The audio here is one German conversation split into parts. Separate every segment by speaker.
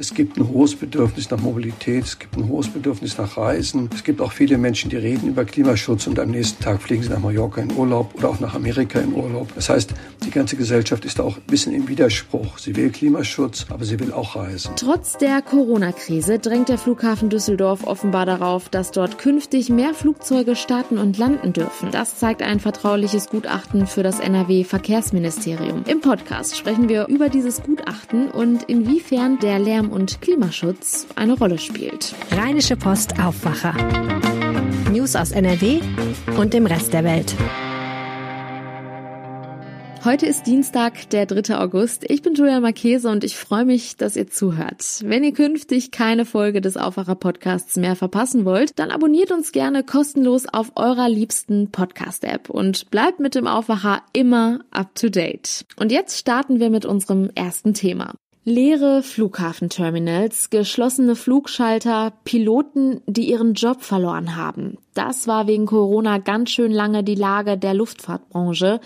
Speaker 1: Es gibt ein hohes Bedürfnis nach Mobilität, es gibt ein hohes Bedürfnis nach Reisen. Es gibt auch viele Menschen, die reden über Klimaschutz und am nächsten Tag fliegen sie nach Mallorca in Urlaub oder auch nach Amerika in Urlaub. Das heißt, die ganze Gesellschaft ist da auch ein bisschen im Widerspruch. Sie will Klimaschutz, aber sie will auch reisen.
Speaker 2: Trotz der Corona-Krise drängt der Flughafen Düsseldorf offenbar darauf, dass dort künftig mehr Flugzeuge starten und landen dürfen. Das zeigt ein vertrauliches Gutachten für das NRW-Verkehrsministerium. Im Podcast sprechen wir über dieses Gutachten und inwiefern der Lärm und Klimaschutz eine Rolle spielt.
Speaker 3: Rheinische Post Aufwacher. News aus NRW und dem Rest der Welt.
Speaker 2: Heute ist Dienstag, der 3. August. Ich bin Julia Marchese und ich freue mich, dass ihr zuhört. Wenn ihr künftig keine Folge des Aufwacher Podcasts mehr verpassen wollt, dann abonniert uns gerne kostenlos auf eurer liebsten Podcast-App und bleibt mit dem Aufwacher immer up to date. Und jetzt starten wir mit unserem ersten Thema. Leere Flughafenterminals, geschlossene Flugschalter, Piloten, die ihren Job verloren haben. Das war wegen Corona ganz schön lange die Lage der Luftfahrtbranche.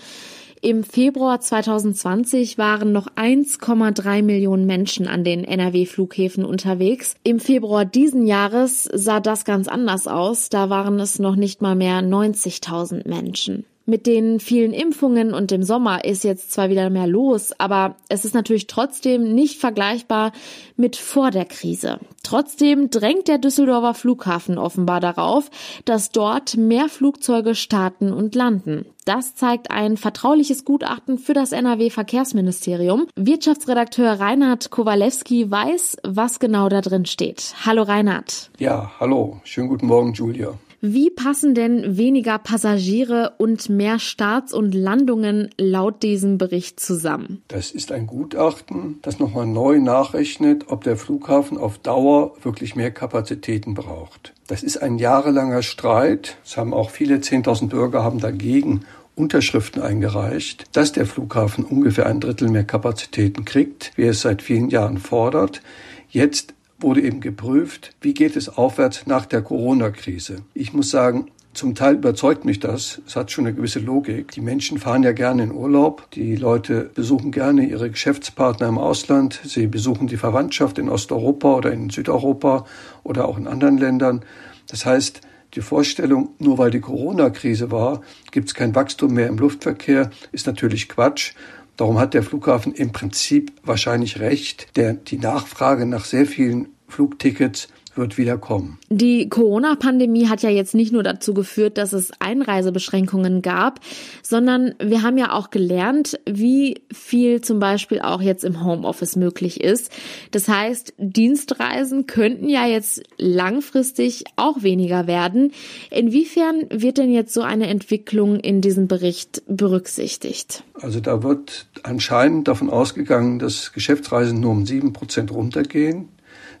Speaker 2: Im Februar 2020 waren noch 1,3 Millionen Menschen an den NRW-Flughäfen unterwegs. Im Februar diesen Jahres sah das ganz anders aus. Da waren es noch nicht mal mehr 90.000 Menschen. Mit den vielen Impfungen und dem Sommer ist jetzt zwar wieder mehr los, aber es ist natürlich trotzdem nicht vergleichbar mit vor der Krise. Trotzdem drängt der Düsseldorfer Flughafen offenbar darauf, dass dort mehr Flugzeuge starten und landen. Das zeigt ein vertrauliches Gutachten für das NRW Verkehrsministerium. Wirtschaftsredakteur Reinhard Kowalewski weiß, was genau da drin steht. Hallo Reinhard.
Speaker 1: Ja, hallo. Schönen guten Morgen, Julia.
Speaker 2: Wie passen denn weniger Passagiere und mehr Starts und Landungen laut diesem Bericht zusammen?
Speaker 1: Das ist ein Gutachten, das nochmal neu nachrechnet, ob der Flughafen auf Dauer wirklich mehr Kapazitäten braucht. Das ist ein jahrelanger Streit. Es haben auch viele 10.000 Bürger haben dagegen Unterschriften eingereicht, dass der Flughafen ungefähr ein Drittel mehr Kapazitäten kriegt, wie es seit vielen Jahren fordert. Jetzt wurde eben geprüft, wie geht es aufwärts nach der Corona-Krise. Ich muss sagen, zum Teil überzeugt mich das. Es hat schon eine gewisse Logik. Die Menschen fahren ja gerne in Urlaub. Die Leute besuchen gerne ihre Geschäftspartner im Ausland. Sie besuchen die Verwandtschaft in Osteuropa oder in Südeuropa oder auch in anderen Ländern. Das heißt, die Vorstellung, nur weil die Corona-Krise war, gibt es kein Wachstum mehr im Luftverkehr, ist natürlich Quatsch. Darum hat der Flughafen im Prinzip wahrscheinlich recht. Der, die Nachfrage nach sehr vielen Flugtickets wird wieder kommen.
Speaker 2: Die Corona-Pandemie hat ja jetzt nicht nur dazu geführt, dass es Einreisebeschränkungen gab, sondern wir haben ja auch gelernt, wie viel zum Beispiel auch jetzt im Homeoffice möglich ist. Das heißt, Dienstreisen könnten ja jetzt langfristig auch weniger werden. Inwiefern wird denn jetzt so eine Entwicklung in diesem Bericht berücksichtigt?
Speaker 1: Also da wird anscheinend davon ausgegangen, dass Geschäftsreisen nur um sieben Prozent runtergehen.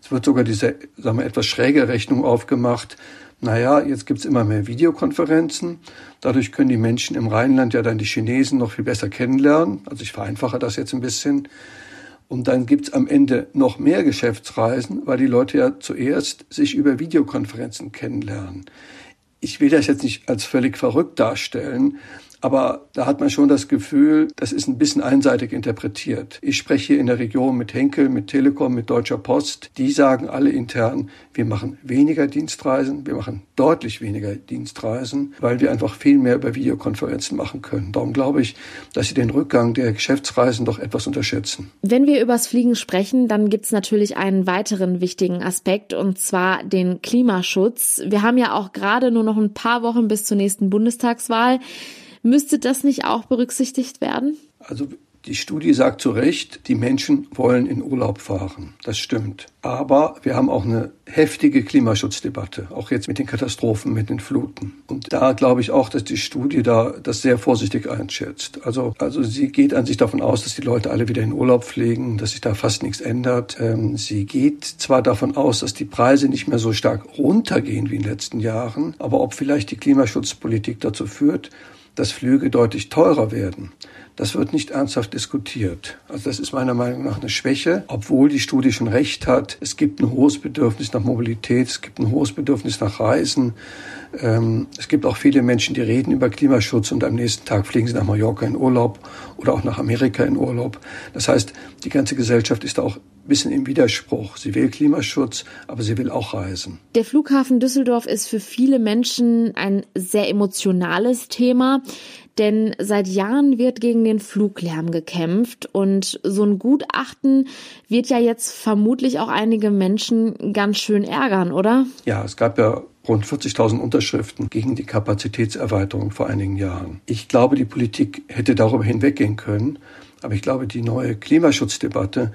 Speaker 1: Es wird sogar diese, sagen wir, etwas schräge Rechnung aufgemacht. Naja, jetzt gibt's immer mehr Videokonferenzen. Dadurch können die Menschen im Rheinland ja dann die Chinesen noch viel besser kennenlernen. Also ich vereinfache das jetzt ein bisschen. Und dann gibt's am Ende noch mehr Geschäftsreisen, weil die Leute ja zuerst sich über Videokonferenzen kennenlernen. Ich will das jetzt nicht als völlig verrückt darstellen, aber da hat man schon das Gefühl, das ist ein bisschen einseitig interpretiert. Ich spreche hier in der Region mit Henkel, mit Telekom, mit Deutscher Post. Die sagen alle intern, wir machen weniger Dienstreisen, wir machen deutlich weniger Dienstreisen, weil wir einfach viel mehr über Videokonferenzen machen können. Darum glaube ich, dass sie den Rückgang der Geschäftsreisen doch etwas unterschätzen.
Speaker 2: Wenn wir übers Fliegen sprechen, dann gibt es natürlich einen weiteren wichtigen Aspekt und zwar den Klimaschutz. Wir haben ja auch gerade nur noch ein paar Wochen bis zur nächsten Bundestagswahl. Müsste das nicht auch berücksichtigt werden?
Speaker 1: Also die Studie sagt zu Recht, die Menschen wollen in Urlaub fahren. Das stimmt. Aber wir haben auch eine heftige Klimaschutzdebatte, auch jetzt mit den Katastrophen, mit den Fluten. Und da glaube ich auch, dass die Studie da das sehr vorsichtig einschätzt. Also, also sie geht an sich davon aus, dass die Leute alle wieder in Urlaub fliegen, dass sich da fast nichts ändert. Ähm, sie geht zwar davon aus, dass die Preise nicht mehr so stark runtergehen wie in den letzten Jahren, aber ob vielleicht die Klimaschutzpolitik dazu führt, dass Flüge deutlich teurer werden. Das wird nicht ernsthaft diskutiert. Also das ist meiner Meinung nach eine Schwäche, obwohl die Studie schon recht hat. Es gibt ein hohes Bedürfnis nach Mobilität, es gibt ein hohes Bedürfnis nach Reisen. Ähm, es gibt auch viele Menschen, die reden über Klimaschutz und am nächsten Tag fliegen sie nach Mallorca in Urlaub oder auch nach Amerika in Urlaub. Das heißt, die ganze Gesellschaft ist auch ein bisschen im Widerspruch. Sie will Klimaschutz, aber sie will auch reisen.
Speaker 2: Der Flughafen Düsseldorf ist für viele Menschen ein sehr emotionales Thema. Denn seit Jahren wird gegen den Fluglärm gekämpft und so ein Gutachten wird ja jetzt vermutlich auch einige Menschen ganz schön ärgern, oder?
Speaker 1: Ja, es gab ja rund 40.000 Unterschriften gegen die Kapazitätserweiterung vor einigen Jahren. Ich glaube, die Politik hätte darüber hinweggehen können, aber ich glaube, die neue Klimaschutzdebatte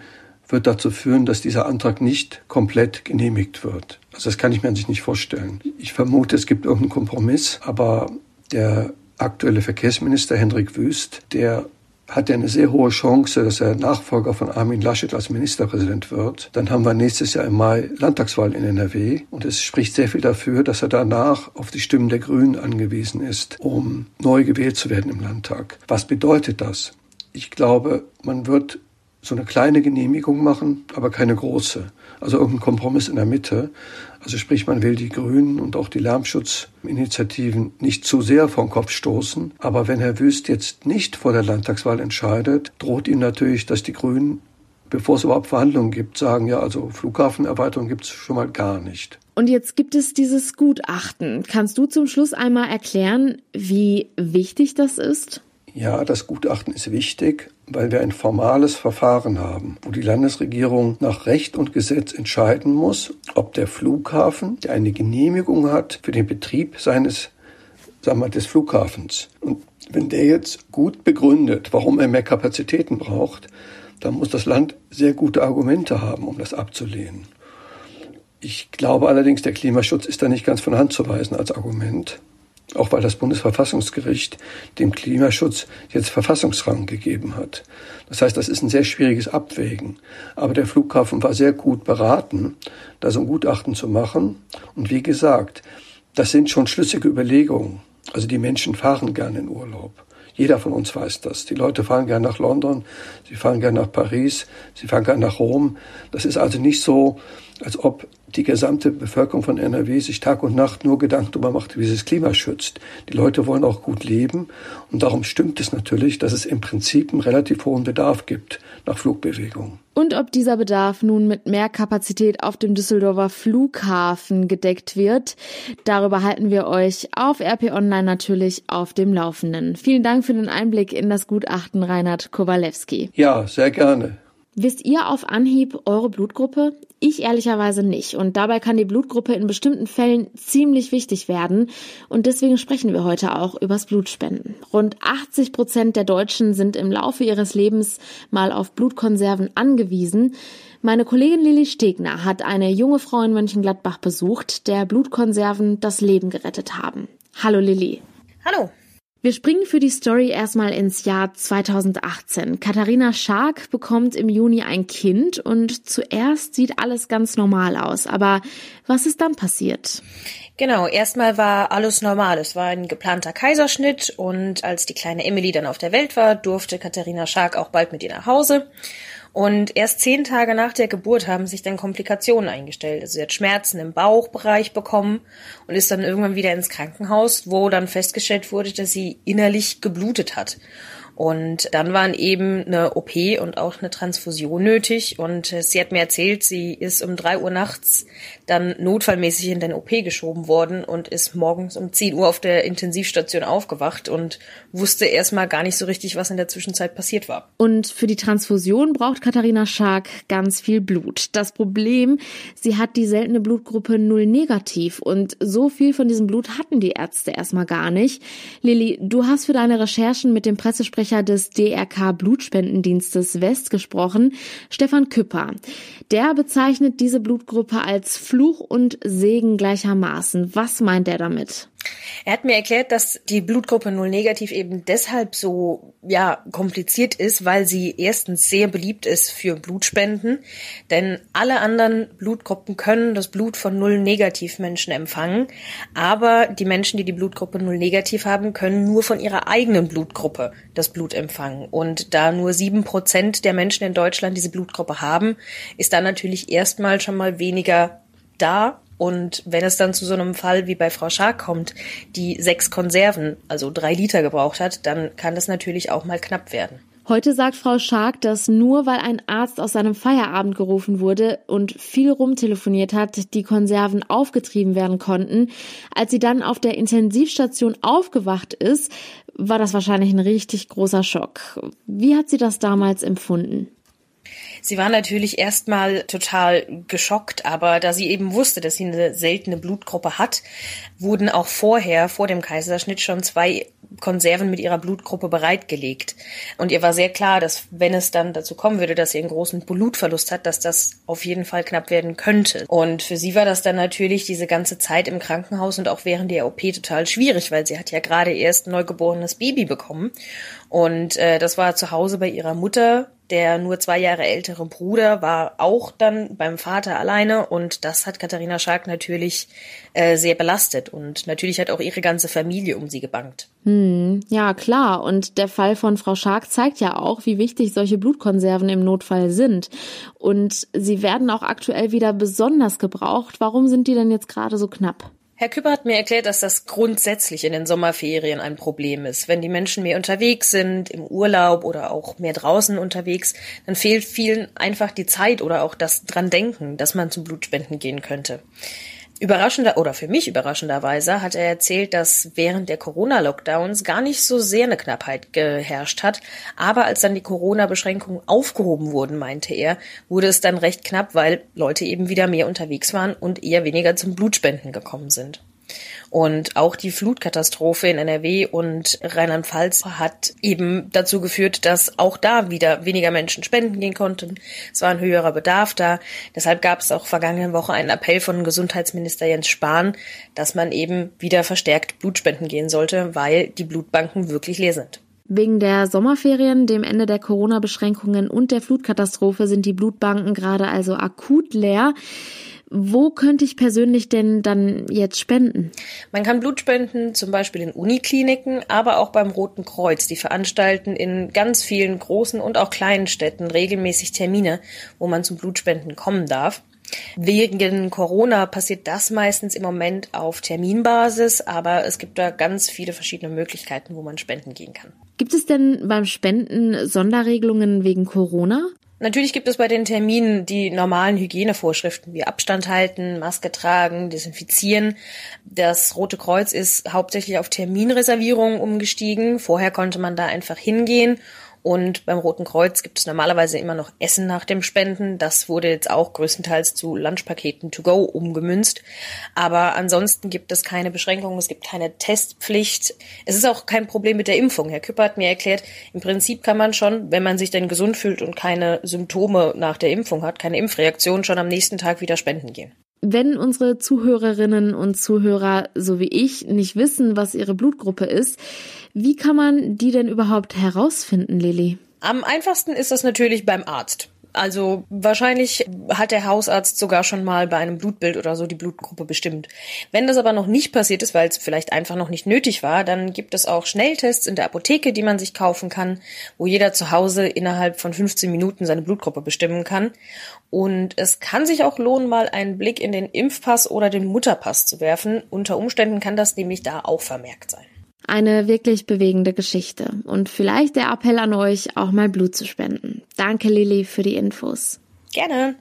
Speaker 1: wird dazu führen, dass dieser Antrag nicht komplett genehmigt wird. Also das kann ich mir an sich nicht vorstellen. Ich vermute, es gibt irgendeinen Kompromiss, aber der aktuelle Verkehrsminister Hendrik Wüst, der hat ja eine sehr hohe Chance, dass er Nachfolger von Armin Laschet als Ministerpräsident wird. Dann haben wir nächstes Jahr im Mai Landtagswahl in NRW und es spricht sehr viel dafür, dass er danach auf die Stimmen der Grünen angewiesen ist, um neu gewählt zu werden im Landtag. Was bedeutet das? Ich glaube, man wird so eine kleine Genehmigung machen, aber keine große. Also irgendein Kompromiss in der Mitte. Also sprich, man will die Grünen und auch die Lärmschutzinitiativen nicht zu sehr vom Kopf stoßen. Aber wenn Herr Wüst jetzt nicht vor der Landtagswahl entscheidet, droht ihm natürlich, dass die Grünen, bevor es überhaupt Verhandlungen gibt, sagen, ja, also Flughafenerweiterung gibt es schon mal gar nicht.
Speaker 2: Und jetzt gibt es dieses Gutachten. Kannst du zum Schluss einmal erklären, wie wichtig das ist?
Speaker 1: Ja, das Gutachten ist wichtig, weil wir ein formales Verfahren haben, wo die Landesregierung nach Recht und Gesetz entscheiden muss, ob der Flughafen, der eine Genehmigung hat für den Betrieb seines, sagen wir, des Flughafens. Und wenn der jetzt gut begründet, warum er mehr Kapazitäten braucht, dann muss das Land sehr gute Argumente haben, um das abzulehnen. Ich glaube allerdings, der Klimaschutz ist da nicht ganz von Hand zu weisen als Argument auch weil das Bundesverfassungsgericht dem Klimaschutz jetzt Verfassungsrang gegeben hat. Das heißt, das ist ein sehr schwieriges Abwägen. Aber der Flughafen war sehr gut beraten, da so ein Gutachten zu machen. Und wie gesagt, das sind schon schlüssige Überlegungen. Also die Menschen fahren gerne in Urlaub. Jeder von uns weiß das. Die Leute fahren gerne nach London, sie fahren gerne nach Paris, sie fahren gerne nach Rom. Das ist also nicht so, als ob die gesamte Bevölkerung von NRW sich Tag und Nacht nur Gedanken darüber macht, wie sie das Klima schützt. Die Leute wollen auch gut leben und darum stimmt es natürlich, dass es im Prinzip einen relativ hohen Bedarf gibt nach Flugbewegungen.
Speaker 2: Und ob dieser Bedarf nun mit mehr Kapazität auf dem Düsseldorfer Flughafen gedeckt wird, darüber halten wir euch auf RP Online natürlich auf dem Laufenden. Vielen Dank für den Einblick in das Gutachten Reinhard Kowalewski.
Speaker 1: Ja, sehr gerne.
Speaker 2: Wisst ihr auf Anhieb eure Blutgruppe? Ich ehrlicherweise nicht. Und dabei kann die Blutgruppe in bestimmten Fällen ziemlich wichtig werden. Und deswegen sprechen wir heute auch übers Blutspenden. Rund 80 Prozent der Deutschen sind im Laufe ihres Lebens mal auf Blutkonserven angewiesen. Meine Kollegin Lilly Stegner hat eine junge Frau in Mönchengladbach besucht, der Blutkonserven das Leben gerettet haben. Hallo Lilly.
Speaker 4: Hallo.
Speaker 2: Wir springen für die Story erstmal ins Jahr 2018. Katharina Schark bekommt im Juni ein Kind und zuerst sieht alles ganz normal aus. Aber was ist dann passiert?
Speaker 4: Genau, erstmal war alles normal. Es war ein geplanter Kaiserschnitt und als die kleine Emily dann auf der Welt war, durfte Katharina Schark auch bald mit ihr nach Hause. Und erst zehn Tage nach der Geburt haben sich dann Komplikationen eingestellt. Also sie hat Schmerzen im Bauchbereich bekommen und ist dann irgendwann wieder ins Krankenhaus, wo dann festgestellt wurde, dass sie innerlich geblutet hat. Und dann waren eben eine OP und auch eine Transfusion nötig. Und äh, sie hat mir erzählt, sie ist um drei Uhr nachts dann notfallmäßig in den OP geschoben worden und ist morgens um 10 Uhr auf der Intensivstation aufgewacht und wusste erstmal gar nicht so richtig, was in der Zwischenzeit passiert war.
Speaker 2: Und für die Transfusion braucht Katharina Schark ganz viel Blut. Das Problem, sie hat die seltene Blutgruppe null negativ und so viel von diesem Blut hatten die Ärzte erstmal gar nicht. Lilly, du hast für deine Recherchen mit dem Pressesprecher Sprecher des DRK Blutspendendienstes West gesprochen, Stefan Küpper. Der bezeichnet diese Blutgruppe als Fluch und Segen gleichermaßen. Was meint er damit?
Speaker 4: Er hat mir erklärt, dass die Blutgruppe Null negativ eben deshalb so ja kompliziert ist, weil sie erstens sehr beliebt ist für Blutspenden, denn alle anderen Blutgruppen können das Blut von Null negativ Menschen empfangen, aber die Menschen, die die Blutgruppe Null negativ haben, können nur von ihrer eigenen Blutgruppe das Blut empfangen. Und da nur sieben Prozent der Menschen in Deutschland diese Blutgruppe haben, ist da natürlich erstmal schon mal weniger da und wenn es dann zu so einem Fall wie bei Frau Schark kommt, die sechs Konserven, also drei Liter gebraucht hat, dann kann das natürlich auch mal knapp werden.
Speaker 2: Heute sagt Frau Schark, dass nur weil ein Arzt aus seinem Feierabend gerufen wurde und viel rumtelefoniert hat, die Konserven aufgetrieben werden konnten. Als sie dann auf der Intensivstation aufgewacht ist, war das wahrscheinlich ein richtig großer Schock. Wie hat sie das damals empfunden?
Speaker 4: Sie war natürlich erstmal total geschockt, aber da sie eben wusste, dass sie eine seltene Blutgruppe hat, wurden auch vorher, vor dem Kaiserschnitt, schon zwei Konserven mit ihrer Blutgruppe bereitgelegt. Und ihr war sehr klar, dass wenn es dann dazu kommen würde, dass sie einen großen Blutverlust hat, dass das auf jeden Fall knapp werden könnte. Und für sie war das dann natürlich diese ganze Zeit im Krankenhaus und auch während der OP total schwierig, weil sie hat ja gerade erst ein neugeborenes Baby bekommen. Und äh, das war zu Hause bei ihrer Mutter der nur zwei Jahre ältere Bruder war auch dann beim Vater alleine und das hat Katharina Schark natürlich äh, sehr belastet und natürlich hat auch ihre ganze Familie um sie gebankt.
Speaker 2: Hm, ja, klar. Und der Fall von Frau Schark zeigt ja auch, wie wichtig solche Blutkonserven im Notfall sind. Und sie werden auch aktuell wieder besonders gebraucht. Warum sind die denn jetzt gerade so knapp?
Speaker 4: Herr Küpper hat mir erklärt, dass das grundsätzlich in den Sommerferien ein Problem ist. Wenn die Menschen mehr unterwegs sind, im Urlaub oder auch mehr draußen unterwegs, dann fehlt vielen einfach die Zeit oder auch das dran denken, dass man zum Blutspenden gehen könnte. Überraschender oder für mich überraschenderweise hat er erzählt, dass während der Corona-Lockdowns gar nicht so sehr eine Knappheit geherrscht hat. Aber als dann die Corona-Beschränkungen aufgehoben wurden, meinte er, wurde es dann recht knapp, weil Leute eben wieder mehr unterwegs waren und eher weniger zum Blutspenden gekommen sind. Und auch die Flutkatastrophe in NRW und Rheinland-Pfalz hat eben dazu geführt, dass auch da wieder weniger Menschen spenden gehen konnten. Es war ein höherer Bedarf da. Deshalb gab es auch vergangene Woche einen Appell von Gesundheitsminister Jens Spahn, dass man eben wieder verstärkt Blutspenden gehen sollte, weil die Blutbanken wirklich leer sind.
Speaker 2: Wegen der Sommerferien, dem Ende der Corona-Beschränkungen und der Flutkatastrophe sind die Blutbanken gerade also akut leer. Wo könnte ich persönlich denn dann jetzt spenden?
Speaker 4: Man kann Blut spenden, zum Beispiel in Unikliniken, aber auch beim Roten Kreuz. Die veranstalten in ganz vielen großen und auch kleinen Städten regelmäßig Termine, wo man zum Blutspenden kommen darf. Wegen Corona passiert das meistens im Moment auf Terminbasis, aber es gibt da ganz viele verschiedene Möglichkeiten, wo man spenden gehen kann.
Speaker 2: Gibt es denn beim Spenden Sonderregelungen wegen Corona?
Speaker 4: Natürlich gibt es bei den Terminen die normalen Hygienevorschriften wie Abstand halten, Maske tragen, desinfizieren. Das Rote Kreuz ist hauptsächlich auf Terminreservierungen umgestiegen. Vorher konnte man da einfach hingehen und beim Roten Kreuz gibt es normalerweise immer noch Essen nach dem Spenden. Das wurde jetzt auch größtenteils zu Lunchpaketen to go umgemünzt. Aber ansonsten gibt es keine Beschränkungen, es gibt keine Testpflicht. Es ist auch kein Problem mit der Impfung. Herr Küpper hat mir erklärt, im Prinzip kann man schon, wenn man sich denn gesund fühlt und keine Symptome nach der Impfung hat, keine Impfreaktion, schon am nächsten Tag wieder spenden gehen.
Speaker 2: Wenn unsere Zuhörerinnen und Zuhörer, so wie ich, nicht wissen, was ihre Blutgruppe ist, wie kann man die denn überhaupt herausfinden, Lilly?
Speaker 4: Am einfachsten ist das natürlich beim Arzt. Also wahrscheinlich hat der Hausarzt sogar schon mal bei einem Blutbild oder so die Blutgruppe bestimmt. Wenn das aber noch nicht passiert ist, weil es vielleicht einfach noch nicht nötig war, dann gibt es auch Schnelltests in der Apotheke, die man sich kaufen kann, wo jeder zu Hause innerhalb von 15 Minuten seine Blutgruppe bestimmen kann. Und es kann sich auch lohnen, mal einen Blick in den Impfpass oder den Mutterpass zu werfen. Unter Umständen kann das nämlich da auch vermerkt sein.
Speaker 2: Eine wirklich bewegende Geschichte und vielleicht der Appell an euch, auch mal Blut zu spenden. Danke, Lilly, für die Infos.
Speaker 4: Gerne.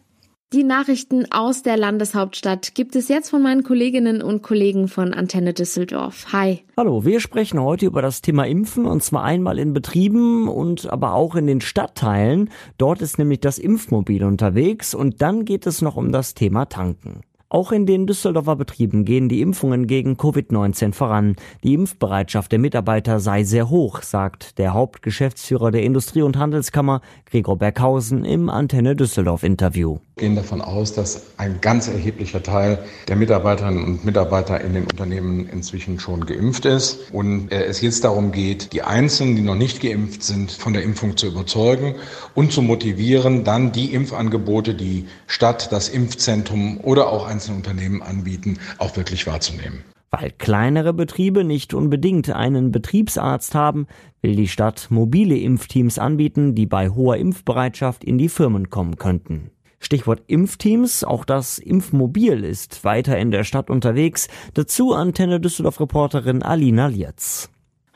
Speaker 2: Die Nachrichten aus der Landeshauptstadt gibt es jetzt von meinen Kolleginnen und Kollegen von Antenne Düsseldorf. Hi.
Speaker 5: Hallo, wir sprechen heute über das Thema Impfen und zwar einmal in Betrieben und aber auch in den Stadtteilen. Dort ist nämlich das Impfmobil unterwegs und dann geht es noch um das Thema Tanken. Auch in den Düsseldorfer Betrieben gehen die Impfungen gegen Covid-19 voran. Die Impfbereitschaft der Mitarbeiter sei sehr hoch, sagt der Hauptgeschäftsführer der Industrie- und Handelskammer Gregor Berghausen im Antenne Düsseldorf Interview.
Speaker 6: Gehen davon aus, dass ein ganz erheblicher Teil der Mitarbeiterinnen und Mitarbeiter in den Unternehmen inzwischen schon geimpft ist und es jetzt darum geht, die Einzelnen, die noch nicht geimpft sind, von der Impfung zu überzeugen und zu motivieren, dann die Impfangebote, die Stadt, das Impfzentrum oder auch einzelne Unternehmen anbieten, auch wirklich wahrzunehmen.
Speaker 5: Weil kleinere Betriebe nicht unbedingt einen Betriebsarzt haben, will die Stadt mobile Impfteams anbieten, die bei hoher Impfbereitschaft in die Firmen kommen könnten. Stichwort Impfteams, auch das Impfmobil ist weiter in der Stadt unterwegs. Dazu Antenne Düsseldorf Reporterin Alina Lietz.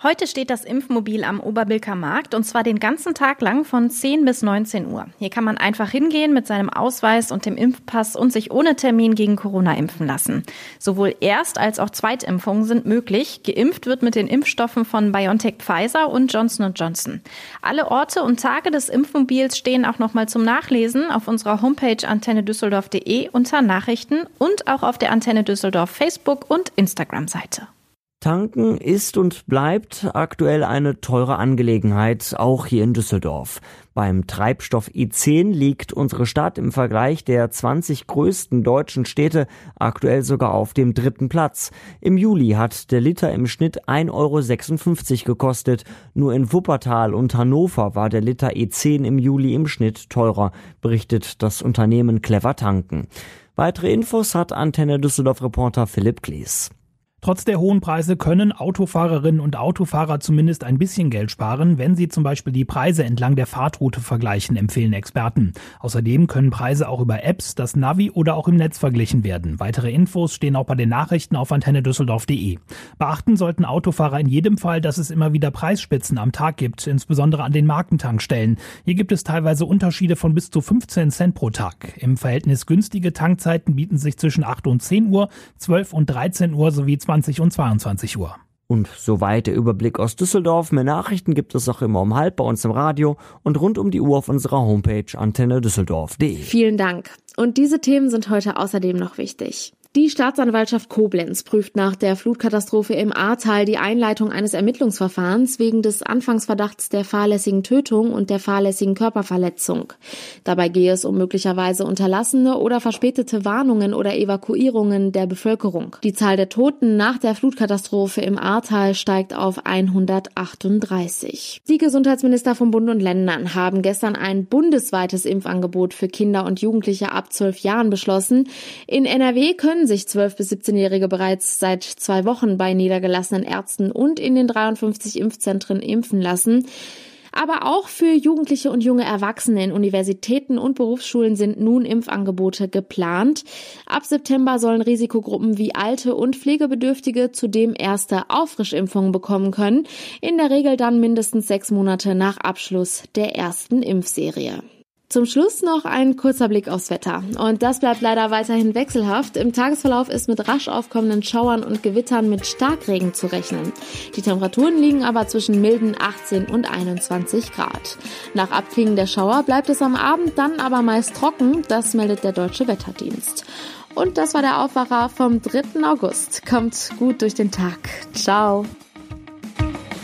Speaker 7: Heute steht das Impfmobil am Oberbilker Markt und zwar den ganzen Tag lang von 10 bis 19 Uhr. Hier kann man einfach hingehen mit seinem Ausweis und dem Impfpass und sich ohne Termin gegen Corona impfen lassen. Sowohl Erst- als auch Zweitimpfungen sind möglich. Geimpft wird mit den Impfstoffen von BioNTech Pfizer und Johnson Johnson. Alle Orte und Tage des Impfmobils stehen auch nochmal zum Nachlesen auf unserer Homepage antennedüsseldorf.de unter Nachrichten und auch auf der Antenne Düsseldorf Facebook und Instagram Seite.
Speaker 5: Tanken ist und bleibt aktuell eine teure Angelegenheit, auch hier in Düsseldorf. Beim Treibstoff E10 liegt unsere Stadt im Vergleich der 20 größten deutschen Städte aktuell sogar auf dem dritten Platz. Im Juli hat der Liter im Schnitt 1,56 Euro gekostet. Nur in Wuppertal und Hannover war der Liter E10 im Juli im Schnitt teurer, berichtet das Unternehmen Clever Tanken. Weitere Infos hat Antenne Düsseldorf Reporter Philipp Glees.
Speaker 8: Trotz der hohen Preise können Autofahrerinnen und Autofahrer zumindest ein bisschen Geld sparen, wenn sie zum Beispiel die Preise entlang der Fahrtroute vergleichen, empfehlen Experten. Außerdem können Preise auch über Apps, das Navi oder auch im Netz verglichen werden. Weitere Infos stehen auch bei den Nachrichten auf antennedüsseldorf.de. Beachten sollten Autofahrer in jedem Fall, dass es immer wieder Preisspitzen am Tag gibt, insbesondere an den Markentankstellen. Hier gibt es teilweise Unterschiede von bis zu 15 Cent pro Tag. Im Verhältnis günstige Tankzeiten bieten sich zwischen 8 und 10 Uhr, 12 und 13 Uhr sowie 20 20 und 22 Uhr.
Speaker 5: Und soweit der Überblick aus Düsseldorf. Mehr Nachrichten gibt es auch immer um halb bei uns im Radio und rund um die Uhr auf unserer Homepage antennedüsseldorf.de.
Speaker 2: Vielen Dank. Und diese Themen sind heute außerdem noch wichtig. Die Staatsanwaltschaft Koblenz prüft nach der Flutkatastrophe im Ahrtal die Einleitung eines Ermittlungsverfahrens wegen des Anfangsverdachts der fahrlässigen Tötung und der fahrlässigen Körperverletzung. Dabei gehe es um möglicherweise unterlassene oder verspätete Warnungen oder Evakuierungen der Bevölkerung. Die Zahl der Toten nach der Flutkatastrophe im Ahrtal steigt auf 138. Die Gesundheitsminister von Bund und Ländern haben gestern ein bundesweites Impfangebot für Kinder und Jugendliche ab zwölf Jahren beschlossen. In NRW können können sich 12- bis 17-Jährige bereits seit zwei Wochen bei niedergelassenen Ärzten und in den 53 Impfzentren impfen lassen. Aber auch für Jugendliche und junge Erwachsene in Universitäten und Berufsschulen sind nun Impfangebote geplant. Ab September sollen Risikogruppen wie Alte und Pflegebedürftige zudem erste Auffrischimpfungen bekommen können. In der Regel dann mindestens sechs Monate nach Abschluss der ersten Impfserie. Zum Schluss noch ein kurzer Blick aufs Wetter. Und das bleibt leider weiterhin wechselhaft. Im Tagesverlauf ist mit rasch aufkommenden Schauern und Gewittern mit Starkregen zu rechnen. Die Temperaturen liegen aber zwischen milden 18 und 21 Grad. Nach Abklingen der Schauer bleibt es am Abend dann aber meist trocken. Das meldet der Deutsche Wetterdienst. Und das war der Aufwacher vom 3. August. Kommt gut durch den Tag. Ciao.